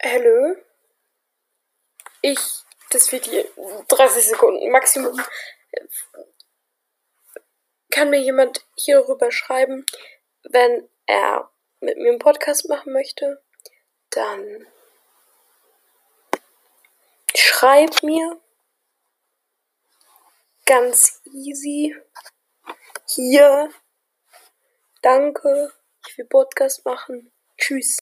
Hallo? Ich, das wird 30 Sekunden Maximum. Kann mir jemand hierüber schreiben, wenn er mit mir einen Podcast machen möchte? Dann schreib mir. Ganz easy. Hier. Danke. Ich will Podcast machen. Tschüss.